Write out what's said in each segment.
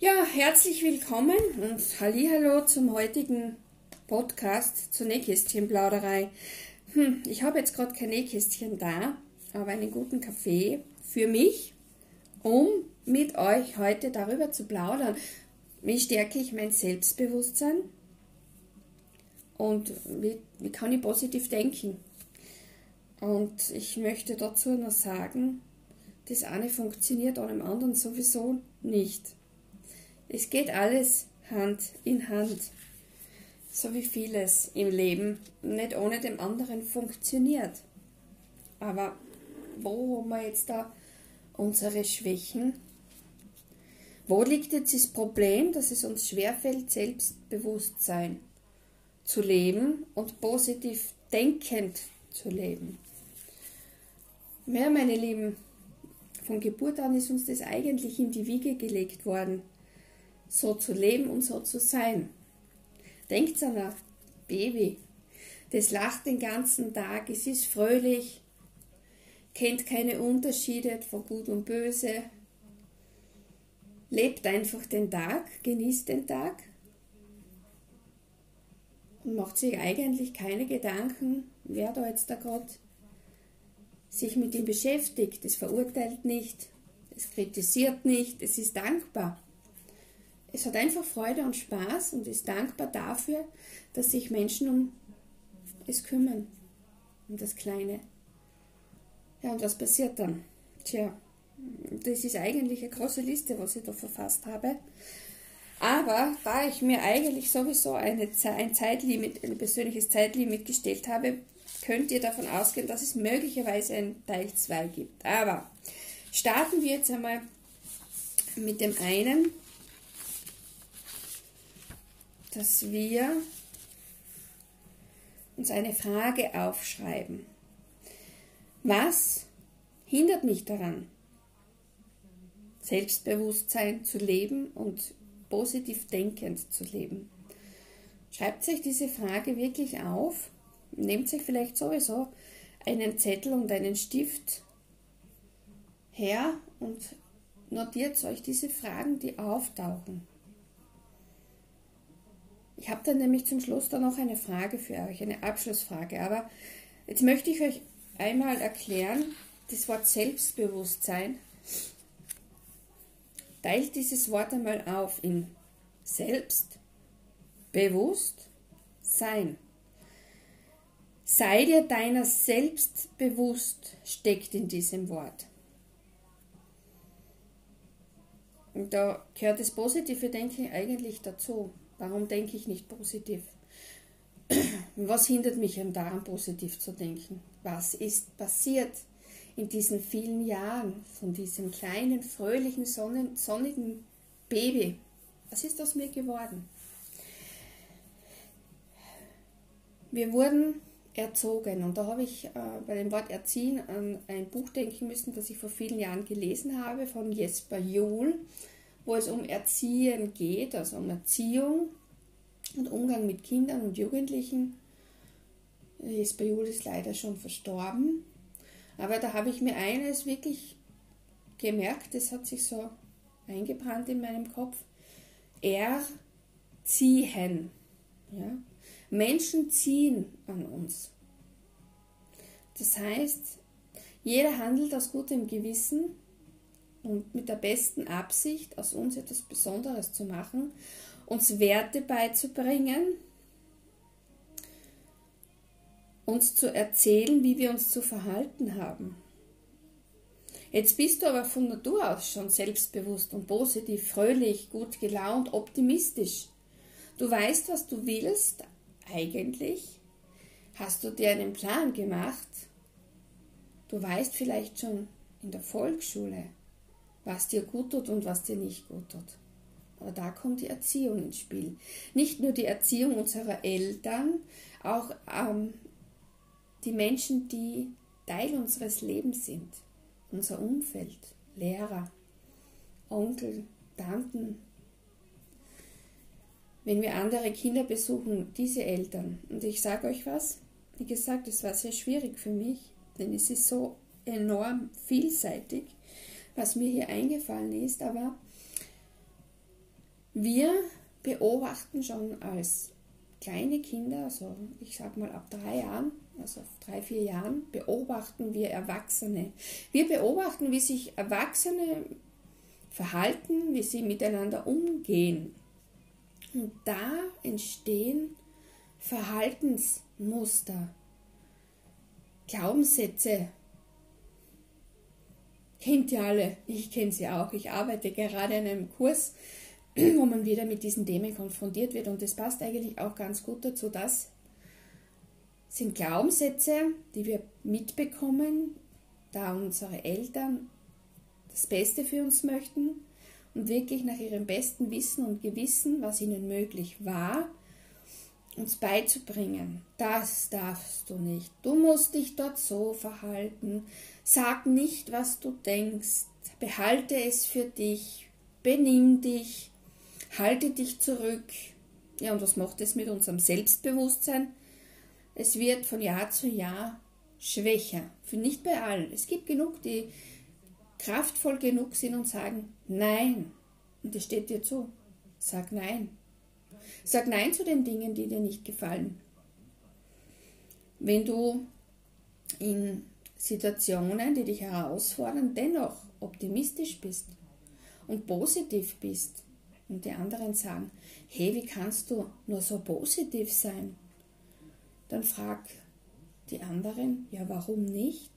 Ja, herzlich willkommen und Hallo zum heutigen Podcast zur Nähkästchenplauderei. Hm, ich habe jetzt gerade kein Nähkästchen da, aber einen guten Kaffee für mich, um mit euch heute darüber zu plaudern. Wie stärke ich mein Selbstbewusstsein und wie, wie kann ich positiv denken? Und ich möchte dazu noch sagen, das eine funktioniert an dem anderen sowieso nicht. Es geht alles Hand in Hand, so wie vieles im Leben nicht ohne dem anderen funktioniert. Aber wo haben wir jetzt da unsere Schwächen? Wo liegt jetzt das Problem, dass es uns schwerfällt, Selbstbewusstsein zu leben und positiv denkend zu leben? Ja, meine Lieben, von Geburt an ist uns das eigentlich in die Wiege gelegt worden so zu leben und so zu sein. Denkt an ein Baby. Das lacht den ganzen Tag, es ist fröhlich, kennt keine Unterschiede von Gut und Böse, lebt einfach den Tag, genießt den Tag und macht sich eigentlich keine Gedanken, wer da jetzt da gerade sich mit ihm beschäftigt. Es verurteilt nicht, es kritisiert nicht, es ist dankbar es hat einfach Freude und Spaß und ist dankbar dafür, dass sich Menschen um es kümmern, um das Kleine. Ja, und was passiert dann? Tja, das ist eigentlich eine große Liste, was ich da verfasst habe. Aber da ich mir eigentlich sowieso eine, ein Zeitlimit, ein persönliches Zeitlimit gestellt habe, könnt ihr davon ausgehen, dass es möglicherweise ein Teil 2 gibt. Aber starten wir jetzt einmal mit dem einen, dass wir uns eine Frage aufschreiben. Was hindert mich daran, Selbstbewusstsein zu leben und positiv denkend zu leben? Schreibt sich diese Frage wirklich auf, nehmt sich vielleicht sowieso einen Zettel und einen Stift her und notiert euch diese Fragen, die auftauchen. Ich habe dann nämlich zum Schluss dann noch eine Frage für euch, eine Abschlussfrage. Aber jetzt möchte ich euch einmal erklären, das Wort Selbstbewusstsein. Teilt dieses Wort einmal auf in selbstbewusst sein. Sei dir deiner selbst steckt in diesem Wort. Und da gehört das positive Denken eigentlich dazu. Warum denke ich nicht positiv? Was hindert mich daran, positiv zu denken? Was ist passiert in diesen vielen Jahren von diesem kleinen, fröhlichen, sonnigen Baby? Was ist aus mir geworden? Wir wurden erzogen und da habe ich äh, bei dem Wort Erziehen an ein Buch denken müssen, das ich vor vielen Jahren gelesen habe von Jesper Juhl wo es um Erziehen geht, also um Erziehung und Umgang mit Kindern und Jugendlichen. Jesper ist leider schon verstorben. Aber da habe ich mir eines wirklich gemerkt, das hat sich so eingebrannt in meinem Kopf. Erziehen. Ja? Menschen ziehen an uns. Das heißt, jeder handelt aus gutem Gewissen und mit der besten Absicht, aus uns etwas Besonderes zu machen, uns Werte beizubringen, uns zu erzählen, wie wir uns zu verhalten haben. Jetzt bist du aber von Natur aus schon selbstbewusst und positiv, fröhlich, gut gelaunt, optimistisch. Du weißt, was du willst, eigentlich. Hast du dir einen Plan gemacht? Du weißt vielleicht schon in der Volksschule, was dir gut tut und was dir nicht gut tut. Aber da kommt die Erziehung ins Spiel. Nicht nur die Erziehung unserer Eltern, auch ähm, die Menschen, die Teil unseres Lebens sind. Unser Umfeld, Lehrer, Onkel, Tanten. Wenn wir andere Kinder besuchen, diese Eltern. Und ich sage euch was, wie gesagt, es war sehr schwierig für mich, denn es ist so enorm vielseitig was mir hier eingefallen ist, aber Wir beobachten schon als kleine Kinder, also ich sag mal ab drei Jahren, also drei, vier Jahren, beobachten wir Erwachsene. Wir beobachten, wie sich Erwachsene verhalten, wie sie miteinander umgehen. Und da entstehen Verhaltensmuster, Glaubenssätze. Kennt ihr alle, ich kenne sie auch. Ich arbeite gerade in einem Kurs, wo man wieder mit diesen Themen konfrontiert wird und das passt eigentlich auch ganz gut dazu. Das sind Glaubenssätze, die wir mitbekommen, da unsere Eltern das Beste für uns möchten und wirklich nach ihrem besten Wissen und Gewissen, was ihnen möglich war, uns beizubringen. Das darfst du nicht. Du musst dich dort so verhalten. Sag nicht, was du denkst. Behalte es für dich. Benimm dich. Halte dich zurück. Ja, und was macht es mit unserem Selbstbewusstsein? Es wird von Jahr zu Jahr schwächer. Für nicht bei allen. Es gibt genug, die kraftvoll genug sind und sagen Nein. Und das steht dir zu. Sag Nein. Sag Nein zu den Dingen, die dir nicht gefallen. Wenn du in Situationen, die dich herausfordern, dennoch optimistisch bist und positiv bist und die anderen sagen, hey, wie kannst du nur so positiv sein? Dann frag die anderen, ja, warum nicht?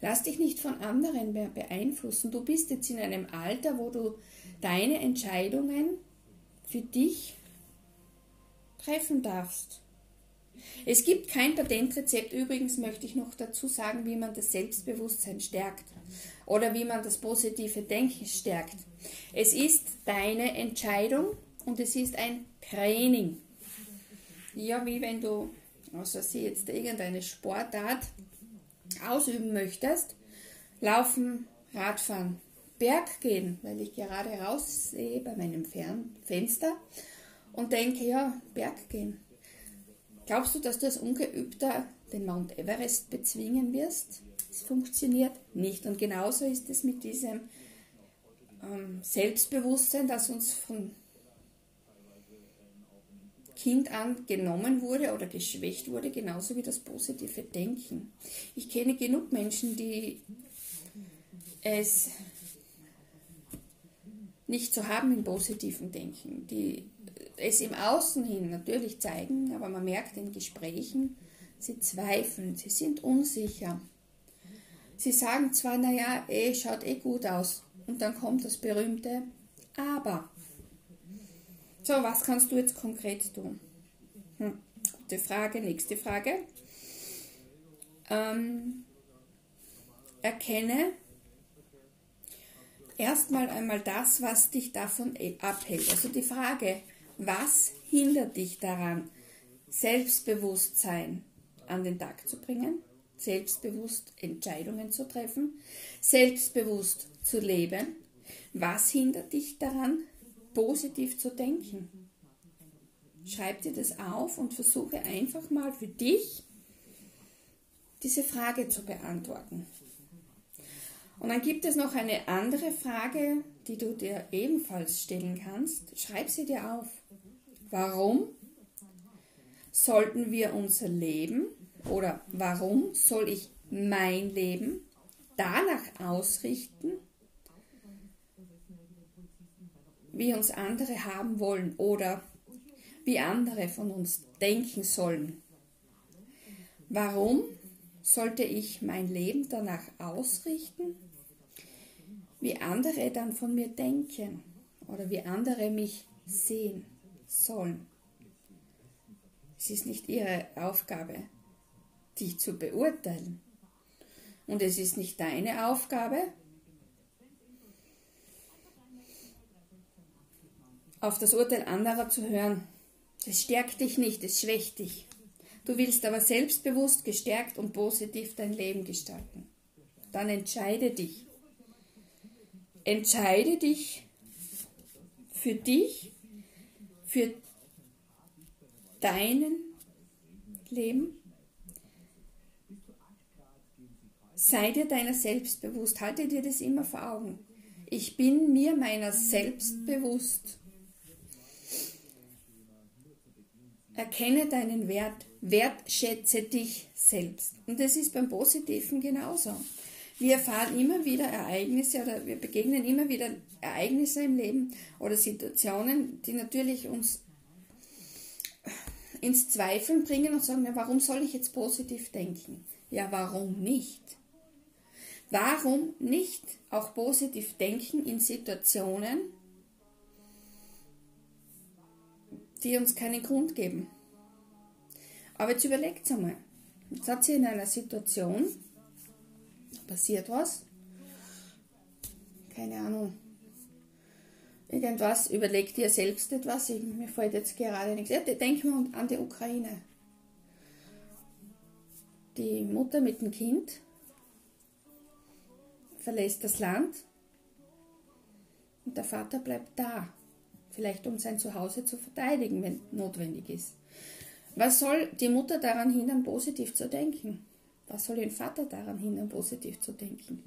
Lass dich nicht von anderen mehr beeinflussen. Du bist jetzt in einem Alter, wo du deine Entscheidungen für dich treffen darfst. Es gibt kein Patentrezept. Übrigens möchte ich noch dazu sagen, wie man das Selbstbewusstsein stärkt oder wie man das positive Denken stärkt. Es ist deine Entscheidung und es ist ein Training. Ja, wie wenn du, also sie jetzt irgendeine Sportart ausüben möchtest, laufen, Radfahren, Berg gehen, weil ich gerade raussehe bei meinem Fern Fenster und denke, ja, Berg gehen. Glaubst du, dass du als Ungeübter den Mount Everest bezwingen wirst? Es funktioniert nicht. Und genauso ist es mit diesem ähm, Selbstbewusstsein, das uns von Kind an genommen wurde oder geschwächt wurde, genauso wie das positive Denken. Ich kenne genug Menschen, die es nicht zu haben im positiven Denken, die es im Außen hin natürlich zeigen, aber man merkt in Gesprächen, sie zweifeln, sie sind unsicher. Sie sagen zwar, naja, eh, schaut eh gut aus. Und dann kommt das berühmte Aber. So, was kannst du jetzt konkret tun? Hm, gute Frage, nächste Frage. Ähm, erkenne erstmal einmal das, was dich davon abhält. Also die Frage, was hindert dich daran, Selbstbewusstsein an den Tag zu bringen, selbstbewusst Entscheidungen zu treffen, selbstbewusst zu leben? Was hindert dich daran, positiv zu denken. Schreib dir das auf und versuche einfach mal für dich diese Frage zu beantworten. Und dann gibt es noch eine andere Frage, die du dir ebenfalls stellen kannst. Schreib sie dir auf. Warum sollten wir unser Leben oder warum soll ich mein Leben danach ausrichten, wie uns andere haben wollen oder wie andere von uns denken sollen. Warum sollte ich mein Leben danach ausrichten, wie andere dann von mir denken oder wie andere mich sehen sollen? Es ist nicht ihre Aufgabe, dich zu beurteilen. Und es ist nicht deine Aufgabe, auf das Urteil anderer zu hören. Es stärkt dich nicht, es schwächt dich. Du willst aber selbstbewusst, gestärkt und positiv dein Leben gestalten. Dann entscheide dich. Entscheide dich für dich, für deinen Leben. Sei dir deiner selbst bewusst. Halte dir das immer vor Augen. Ich bin mir meiner selbst bewusst. Erkenne deinen Wert, wertschätze dich selbst. Und das ist beim Positiven genauso. Wir erfahren immer wieder Ereignisse oder wir begegnen immer wieder Ereignisse im Leben oder Situationen, die natürlich uns ins Zweifeln bringen und sagen, ja, warum soll ich jetzt positiv denken? Ja, warum nicht? Warum nicht auch positiv denken in Situationen, die uns keinen Grund geben? Aber jetzt überlegt einmal. Jetzt hat sie in einer Situation, passiert was, keine Ahnung, irgendwas, überlegt ihr selbst etwas, ich, mir fällt jetzt gerade nichts. Ja, denken wir an die Ukraine. Die Mutter mit dem Kind verlässt das Land und der Vater bleibt da, vielleicht um sein Zuhause zu verteidigen, wenn notwendig ist. Was soll die Mutter daran hindern, positiv zu denken? Was soll den Vater daran hindern, positiv zu denken?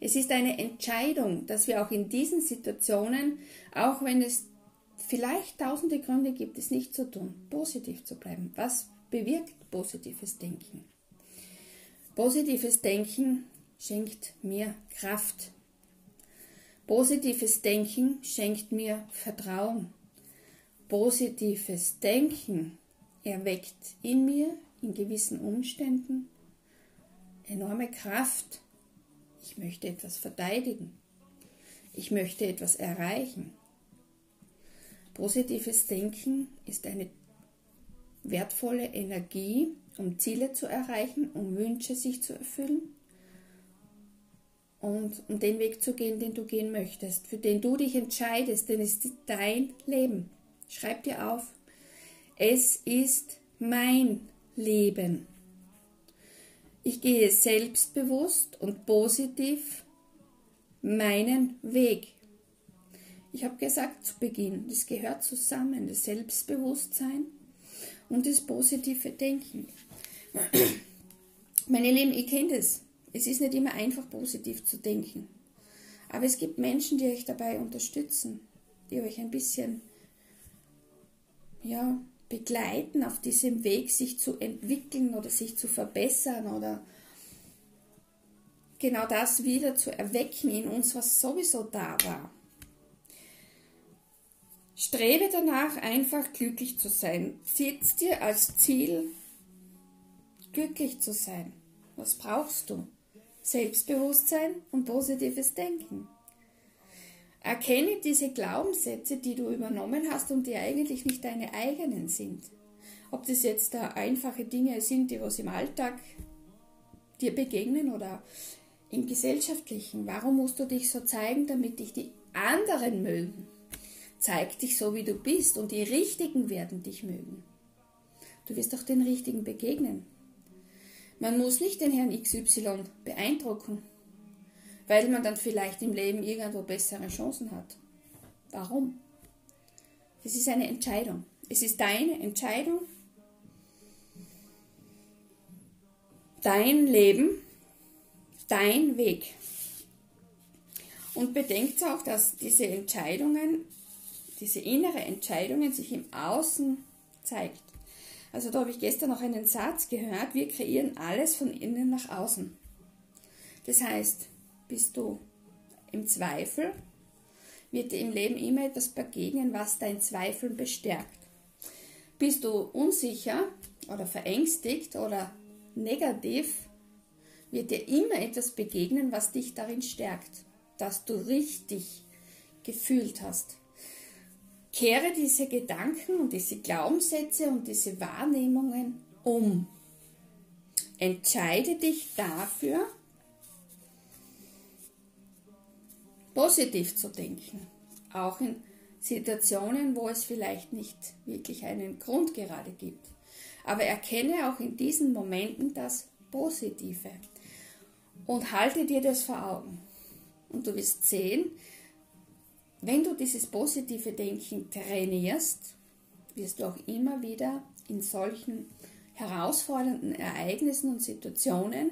Es ist eine Entscheidung, dass wir auch in diesen Situationen, auch wenn es vielleicht tausende Gründe gibt, es nicht zu tun, positiv zu bleiben. Was bewirkt positives Denken? Positives Denken schenkt mir Kraft. Positives Denken schenkt mir Vertrauen. Positives Denken erweckt in mir, in gewissen Umständen, enorme Kraft. Ich möchte etwas verteidigen. Ich möchte etwas erreichen. Positives Denken ist eine wertvolle Energie, um Ziele zu erreichen, um Wünsche sich zu erfüllen und um den Weg zu gehen, den du gehen möchtest, für den du dich entscheidest, denn es ist dein Leben. Schreib dir auf, es ist mein Leben. Ich gehe selbstbewusst und positiv meinen Weg. Ich habe gesagt zu Beginn, das gehört zusammen, das Selbstbewusstsein und das positive Denken. Meine Lieben, ich kenne das. Es ist nicht immer einfach, positiv zu denken. Aber es gibt Menschen, die euch dabei unterstützen, die euch ein bisschen ja, begleiten auf diesem Weg, sich zu entwickeln oder sich zu verbessern oder genau das wieder zu erwecken in uns, was sowieso da war. Strebe danach, einfach glücklich zu sein. Setz dir als Ziel, glücklich zu sein. Was brauchst du? Selbstbewusstsein und positives Denken. Erkenne diese Glaubenssätze, die du übernommen hast und die eigentlich nicht deine eigenen sind. Ob das jetzt da einfache Dinge sind, die was im Alltag dir begegnen oder im gesellschaftlichen. Warum musst du dich so zeigen, damit dich die anderen mögen? Zeig dich so, wie du bist und die Richtigen werden dich mögen. Du wirst auch den Richtigen begegnen. Man muss nicht den Herrn XY beeindrucken weil man dann vielleicht im Leben irgendwo bessere Chancen hat. Warum? Es ist eine Entscheidung. Es ist deine Entscheidung, dein Leben, dein Weg. Und bedenkt auch, dass diese Entscheidungen, diese innere Entscheidungen sich im Außen zeigt. Also da habe ich gestern noch einen Satz gehört, wir kreieren alles von innen nach außen. Das heißt, bist du im Zweifel, wird dir im Leben immer etwas begegnen, was dein Zweifeln bestärkt. Bist du unsicher oder verängstigt oder negativ, wird dir immer etwas begegnen, was dich darin stärkt, dass du richtig gefühlt hast. Kehre diese Gedanken und diese Glaubenssätze und diese Wahrnehmungen um. Entscheide dich dafür, positiv zu denken. Auch in Situationen, wo es vielleicht nicht wirklich einen Grund gerade gibt. Aber erkenne auch in diesen Momenten das Positive und halte dir das vor Augen. Und du wirst sehen, wenn du dieses positive Denken trainierst, wirst du auch immer wieder in solchen herausfordernden Ereignissen und Situationen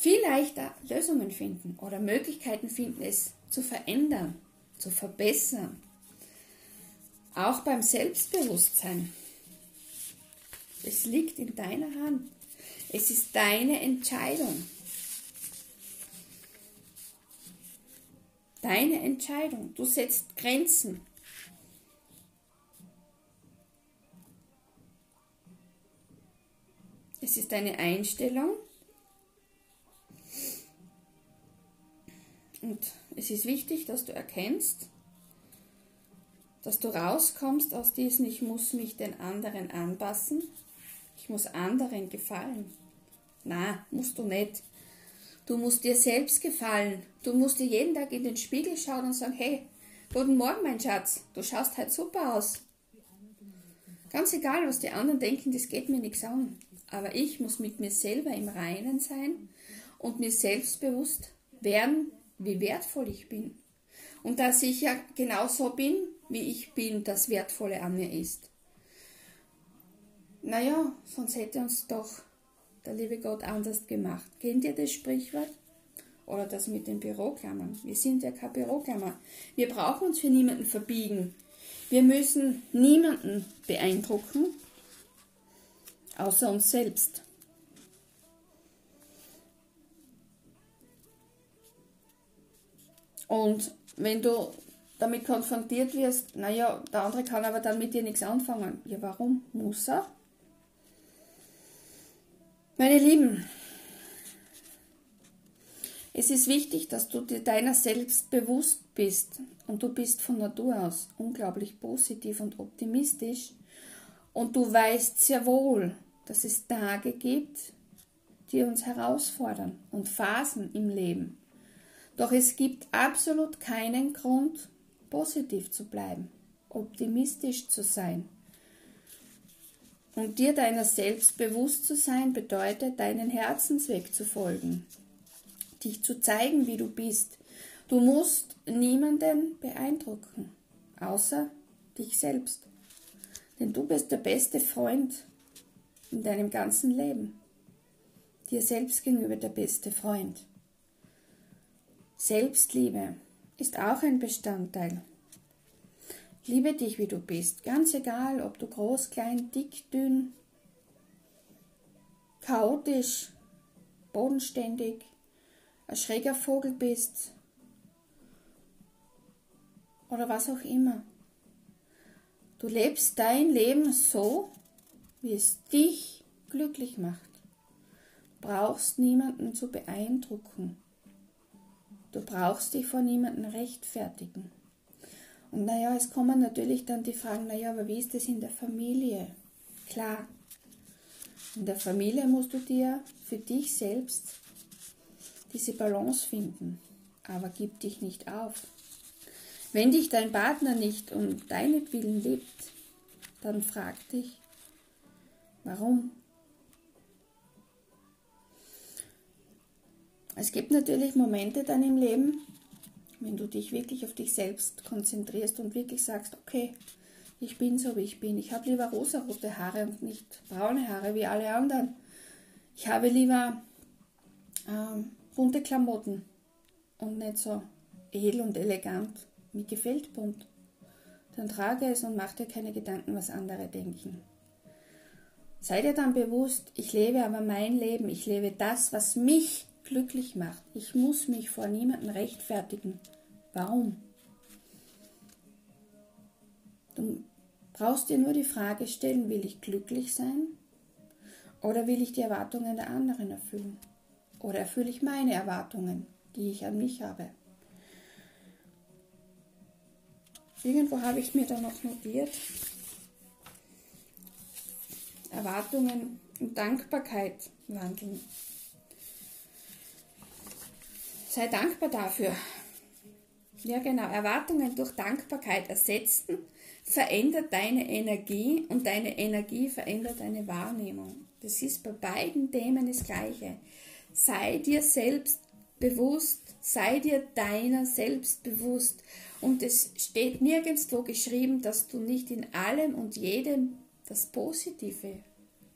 viel leichter Lösungen finden oder Möglichkeiten finden, es zu verändern, zu verbessern. Auch beim Selbstbewusstsein. Es liegt in deiner Hand. Es ist deine Entscheidung. Deine Entscheidung. Du setzt Grenzen. Es ist deine Einstellung, Und es ist wichtig, dass du erkennst, dass du rauskommst aus diesem, ich muss mich den anderen anpassen, ich muss anderen gefallen. Na, musst du nicht. Du musst dir selbst gefallen. Du musst dir jeden Tag in den Spiegel schauen und sagen, hey, guten Morgen, mein Schatz, du schaust halt super aus. Ganz egal, was die anderen denken, das geht mir nichts an. Aber ich muss mit mir selber im Reinen sein und mir selbstbewusst werden, wie wertvoll ich bin. Und dass ich ja genauso bin, wie ich bin, das Wertvolle an mir ist. Naja, sonst hätte uns doch der liebe Gott anders gemacht. Kennt ihr das Sprichwort? Oder das mit den Büroklammern? Wir sind ja kein Büroklammer. Wir brauchen uns für niemanden verbiegen. Wir müssen niemanden beeindrucken, außer uns selbst. Und wenn du damit konfrontiert wirst, naja, der andere kann aber dann mit dir nichts anfangen. Ja, warum? Muss er? Meine Lieben, es ist wichtig, dass du dir deiner selbst bewusst bist und du bist von Natur aus unglaublich positiv und optimistisch und du weißt sehr wohl, dass es Tage gibt, die uns herausfordern und Phasen im Leben. Doch es gibt absolut keinen Grund, positiv zu bleiben, optimistisch zu sein. Und dir deiner selbst bewusst zu sein, bedeutet, deinen Herzensweg zu folgen, dich zu zeigen, wie du bist. Du musst niemanden beeindrucken, außer dich selbst. Denn du bist der beste Freund in deinem ganzen Leben. Dir selbst gegenüber der beste Freund. Selbstliebe ist auch ein Bestandteil. Liebe dich, wie du bist, ganz egal, ob du groß, klein, dick, dünn, chaotisch, bodenständig, ein schräger Vogel bist oder was auch immer. Du lebst dein Leben so, wie es dich glücklich macht. Brauchst niemanden zu beeindrucken. Du brauchst dich vor niemandem rechtfertigen. Und naja, es kommen natürlich dann die Fragen, naja, aber wie ist das in der Familie? Klar, in der Familie musst du dir für dich selbst diese Balance finden, aber gib dich nicht auf. Wenn dich dein Partner nicht um deinetwillen liebt, dann frag dich, warum? Es gibt natürlich Momente dann im Leben, wenn du dich wirklich auf dich selbst konzentrierst und wirklich sagst, okay, ich bin so wie ich bin. Ich habe lieber rosarote Haare und nicht braune Haare wie alle anderen. Ich habe lieber ähm, bunte Klamotten und nicht so edel und elegant. Mir gefällt bunt. Dann trage es und mach dir keine Gedanken, was andere denken. Sei dir dann bewusst, ich lebe aber mein Leben, ich lebe das, was mich glücklich macht. Ich muss mich vor niemandem rechtfertigen. Warum? Du brauchst dir nur die Frage stellen, will ich glücklich sein oder will ich die Erwartungen der anderen erfüllen? Oder erfülle ich meine Erwartungen, die ich an mich habe? Irgendwo habe ich mir da noch notiert. Erwartungen und Dankbarkeit wandeln. Sei dankbar dafür. Ja, genau. Erwartungen durch Dankbarkeit ersetzen verändert deine Energie und deine Energie verändert deine Wahrnehmung. Das ist bei beiden Themen das Gleiche. Sei dir selbst bewusst, sei dir deiner selbst bewusst. Und es steht nirgendwo geschrieben, dass du nicht in allem und jedem das Positive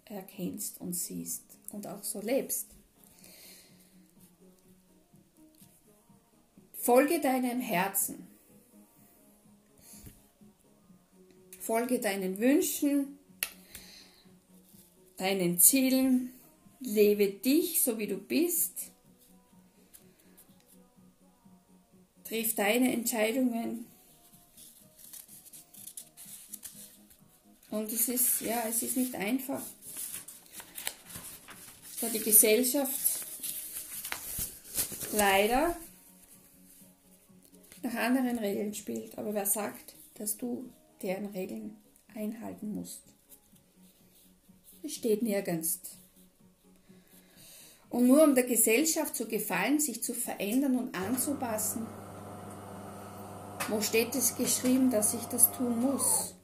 erkennst und siehst und auch so lebst. Folge deinem Herzen. Folge deinen Wünschen. deinen Zielen, lebe dich so wie du bist, triff deine Entscheidungen. Und es ist, ja, es ist nicht einfach, da die Gesellschaft leider nach anderen Regeln spielt. Aber wer sagt, dass du deren Regeln einhalten musst? Es steht nirgends. Und nur um der Gesellschaft zu gefallen, sich zu verändern und anzupassen, wo steht es geschrieben, dass ich das tun muss?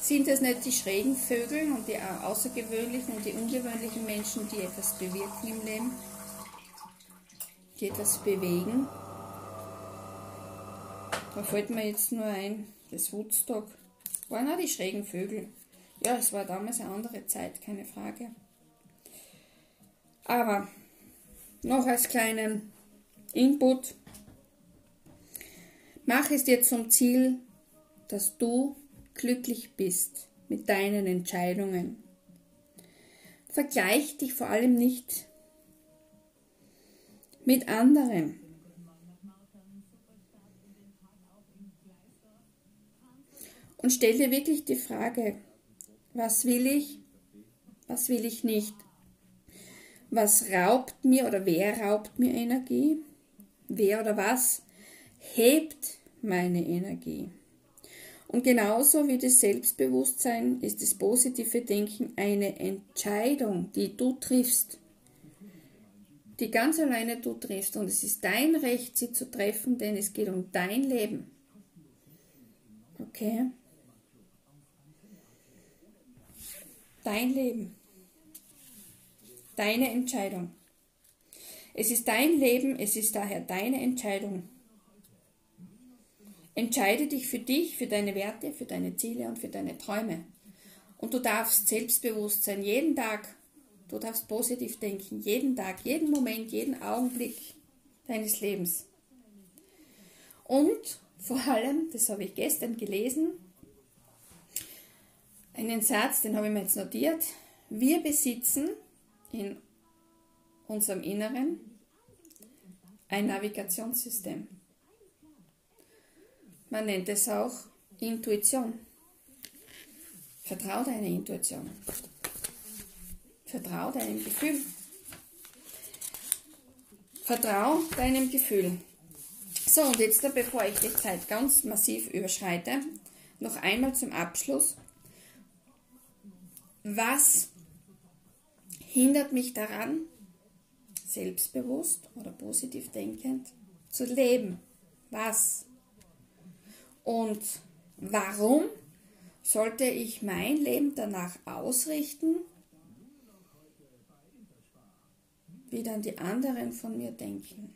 Sind es nicht die schrägen Vögel und die außergewöhnlichen und die ungewöhnlichen Menschen, die etwas bewirken im Leben? Die etwas bewegen? Da fällt mir jetzt nur ein, das Woodstock. Waren auch die schrägen Vögel. Ja, es war damals eine andere Zeit, keine Frage. Aber noch als kleinen Input. Mach es dir zum Ziel, dass du glücklich bist mit deinen Entscheidungen. Vergleich dich vor allem nicht mit anderen. Und stell dir wirklich die Frage, was will ich, was will ich nicht? Was raubt mir oder wer raubt mir Energie? Wer oder was hebt meine Energie? Und genauso wie das Selbstbewusstsein ist das positive Denken eine Entscheidung, die du triffst, die ganz alleine du triffst. Und es ist dein Recht, sie zu treffen, denn es geht um dein Leben. Okay? Dein Leben. Deine Entscheidung. Es ist dein Leben, es ist daher deine Entscheidung. Entscheide dich für dich, für deine Werte, für deine Ziele und für deine Träume. Und du darfst selbstbewusst sein, jeden Tag. Du darfst positiv denken, jeden Tag, jeden Moment, jeden Augenblick deines Lebens. Und vor allem, das habe ich gestern gelesen, einen Satz, den habe ich mir jetzt notiert. Wir besitzen in unserem Inneren ein Navigationssystem. Man nennt es auch Intuition. Vertrau deiner Intuition. Vertrau deinem Gefühl. Vertrau deinem Gefühl. So, und jetzt, bevor ich die Zeit ganz massiv überschreite, noch einmal zum Abschluss. Was hindert mich daran, selbstbewusst oder positiv denkend zu leben? Was? Und warum sollte ich mein Leben danach ausrichten, wie dann die anderen von mir denken?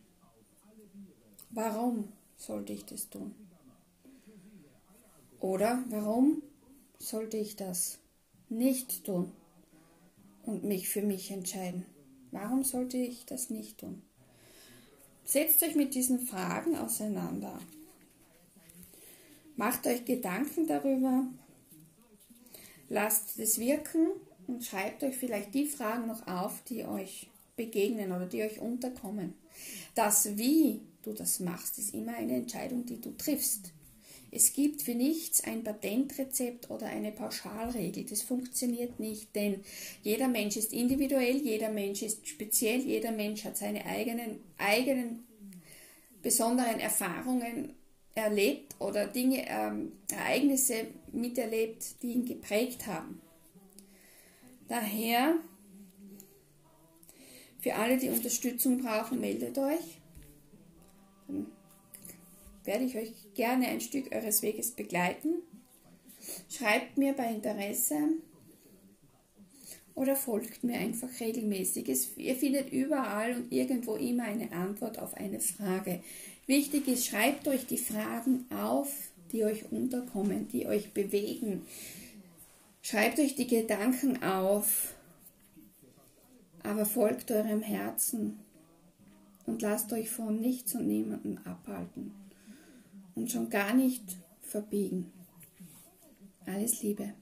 Warum sollte ich das tun? Oder warum sollte ich das nicht tun? und mich für mich entscheiden. Warum sollte ich das nicht tun? Setzt euch mit diesen Fragen auseinander. Macht euch Gedanken darüber. Lasst es wirken und schreibt euch vielleicht die Fragen noch auf, die euch begegnen oder die euch unterkommen. Das, wie du das machst, ist immer eine Entscheidung, die du triffst. Es gibt für nichts ein Patentrezept oder eine Pauschalregel. Das funktioniert nicht, denn jeder Mensch ist individuell, jeder Mensch ist speziell, jeder Mensch hat seine eigenen, eigenen besonderen Erfahrungen erlebt oder Dinge, ähm, Ereignisse miterlebt, die ihn geprägt haben. Daher, für alle, die Unterstützung brauchen, meldet euch werde ich euch gerne ein Stück eures Weges begleiten. Schreibt mir bei Interesse oder folgt mir einfach regelmäßig. Es, ihr findet überall und irgendwo immer eine Antwort auf eine Frage. Wichtig ist, schreibt euch die Fragen auf, die euch unterkommen, die euch bewegen. Schreibt euch die Gedanken auf, aber folgt eurem Herzen und lasst euch von nichts und niemandem abhalten und schon gar nicht verbiegen. Alles Liebe.